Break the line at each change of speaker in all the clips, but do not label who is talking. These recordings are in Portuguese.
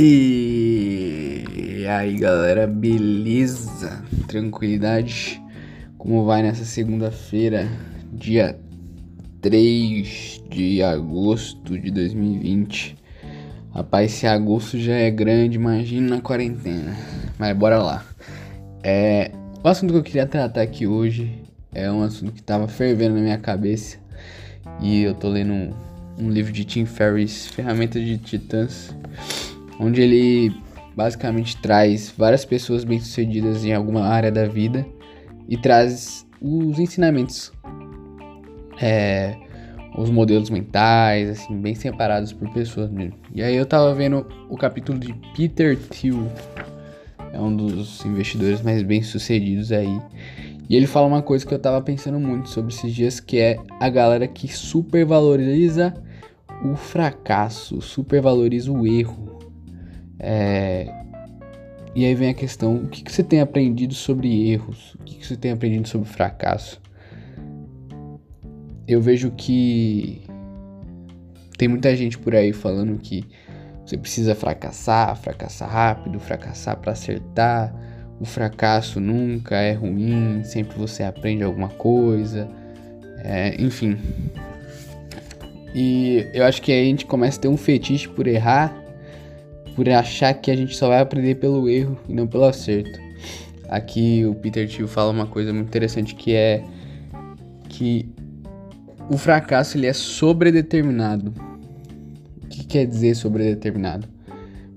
E aí galera, beleza? Tranquilidade? Como vai nessa segunda-feira, dia 3 de agosto de 2020? Rapaz, esse agosto já é grande, imagina na quarentena. Mas bora lá. É, o assunto que eu queria tratar aqui hoje é um assunto que tava fervendo na minha cabeça. E eu tô lendo um, um livro de Tim Ferriss, Ferramentas de Titãs onde ele basicamente traz várias pessoas bem-sucedidas em alguma área da vida e traz os ensinamentos, é, os modelos mentais, assim, bem separados por pessoas mesmo. E aí eu tava vendo o capítulo de Peter Thiel, é um dos investidores mais bem-sucedidos aí. E ele fala uma coisa que eu tava pensando muito sobre esses dias, que é a galera que supervaloriza o fracasso, supervaloriza o erro. É... E aí vem a questão: o que, que você tem aprendido sobre erros? O que, que você tem aprendido sobre fracasso? Eu vejo que tem muita gente por aí falando que você precisa fracassar, fracassar rápido, fracassar para acertar. O fracasso nunca é ruim, sempre você aprende alguma coisa. É, enfim. E eu acho que aí a gente começa a ter um fetiche por errar por achar que a gente só vai aprender pelo erro e não pelo acerto. Aqui o Peter Thiel fala uma coisa muito interessante que é que o fracasso ele é sobredeterminado. O que quer dizer sobredeterminado?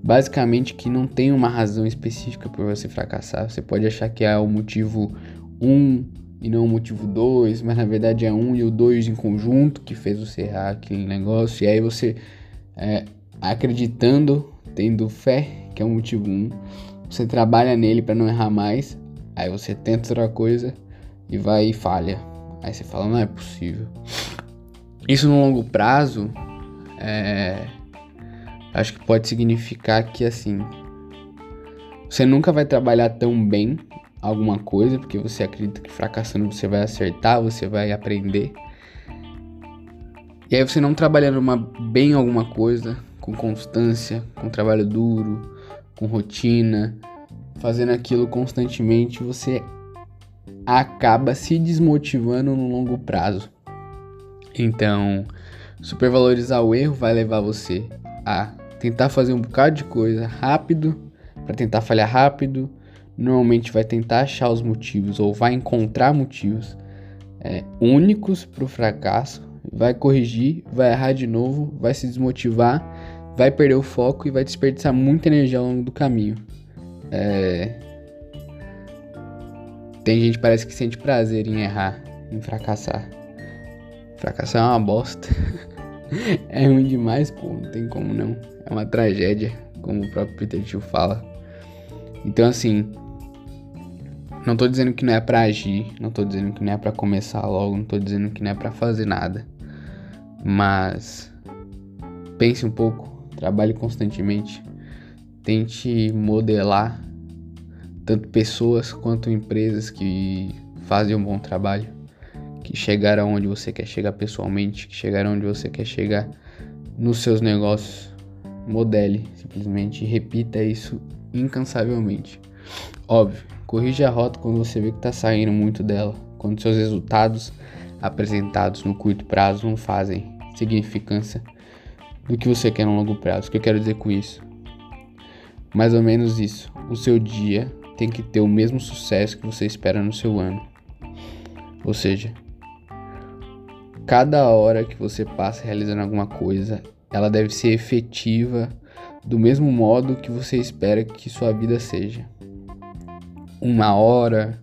Basicamente que não tem uma razão específica por você fracassar. Você pode achar que é o motivo 1 um e não o motivo 2, mas na verdade é um e o 2 em conjunto que fez você errar aquele negócio. E aí você é, acreditando tendo fé, que é o motivo 1, um, você trabalha nele para não errar mais, aí você tenta outra coisa e vai e falha. Aí você fala, não é possível. Isso no longo prazo, é... acho que pode significar que assim, você nunca vai trabalhar tão bem alguma coisa, porque você acredita que fracassando você vai acertar, você vai aprender. E aí você não trabalhando uma, bem alguma coisa, com constância, com trabalho duro, com rotina, fazendo aquilo constantemente, você acaba se desmotivando no longo prazo. Então, supervalorizar o erro vai levar você a tentar fazer um bocado de coisa rápido, para tentar falhar rápido. Normalmente vai tentar achar os motivos ou vai encontrar motivos é, únicos para o fracasso, vai corrigir, vai errar de novo, vai se desmotivar vai perder o foco e vai desperdiçar muita energia ao longo do caminho. É... Tem gente que parece que sente prazer em errar, em fracassar. Fracassar é uma bosta. é ruim demais, pô, não tem como não. É uma tragédia, como o próprio Peter Thiel fala. Então assim, não tô dizendo que não é para agir, não tô dizendo que não é para começar logo, não tô dizendo que não é para fazer nada. Mas pense um pouco trabalhe constantemente, tente modelar tanto pessoas quanto empresas que fazem um bom trabalho, que chegaram onde você quer chegar pessoalmente, que chegaram onde você quer chegar nos seus negócios. Modele, simplesmente repita isso incansavelmente. Óbvio, corrija a rota quando você vê que está saindo muito dela, quando seus resultados apresentados no curto prazo não fazem significância do que você quer no longo prazo. O que eu quero dizer com isso? Mais ou menos isso. O seu dia tem que ter o mesmo sucesso que você espera no seu ano. Ou seja, cada hora que você passa realizando alguma coisa, ela deve ser efetiva do mesmo modo que você espera que sua vida seja. Uma hora,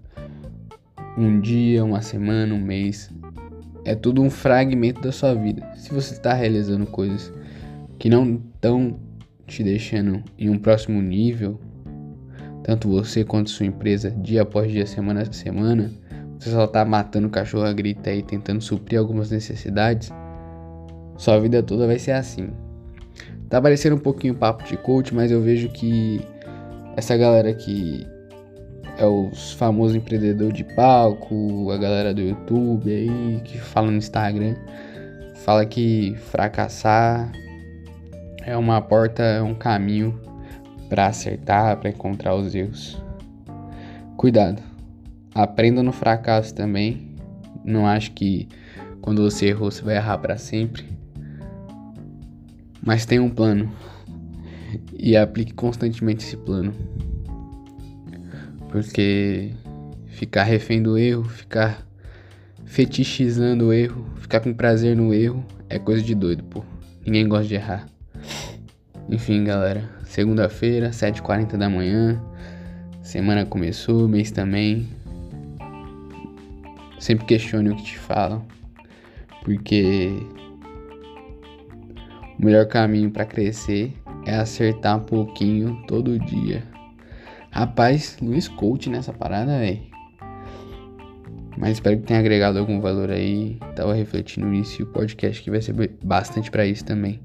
um dia, uma semana, um mês. É tudo um fragmento da sua vida. Se você está realizando coisas que não estão te deixando em um próximo nível, tanto você quanto sua empresa, dia após dia, semana a semana, você só tá matando cachorro a grita aí, tentando suprir algumas necessidades, sua vida toda vai ser assim. Tá parecendo um pouquinho papo de coach, mas eu vejo que essa galera que é os famosos empreendedor de palco, a galera do YouTube aí que fala no Instagram, fala que fracassar é uma porta, é um caminho para acertar, para encontrar os erros. Cuidado. Aprenda no fracasso também. Não acho que quando você errou você vai errar para sempre. Mas tenha um plano e aplique constantemente esse plano. Porque ficar refém do erro, ficar fetichizando o erro, ficar com prazer no erro é coisa de doido, pô. Ninguém gosta de errar. Enfim, galera, segunda-feira, 7h40 da manhã. Semana começou, mês também. Sempre questione o que te falam, porque o melhor caminho para crescer é acertar um pouquinho todo dia. Rapaz, Luiz Coach nessa parada, velho. Mas espero que tenha agregado algum valor aí. Tava refletindo nisso e o podcast que vai ser bastante para isso também.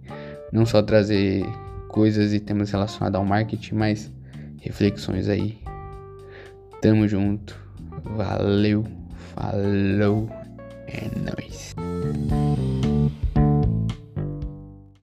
Não só trazer coisas e temas relacionados ao marketing, mas reflexões aí. Tamo junto. Valeu. Falou. É nóis.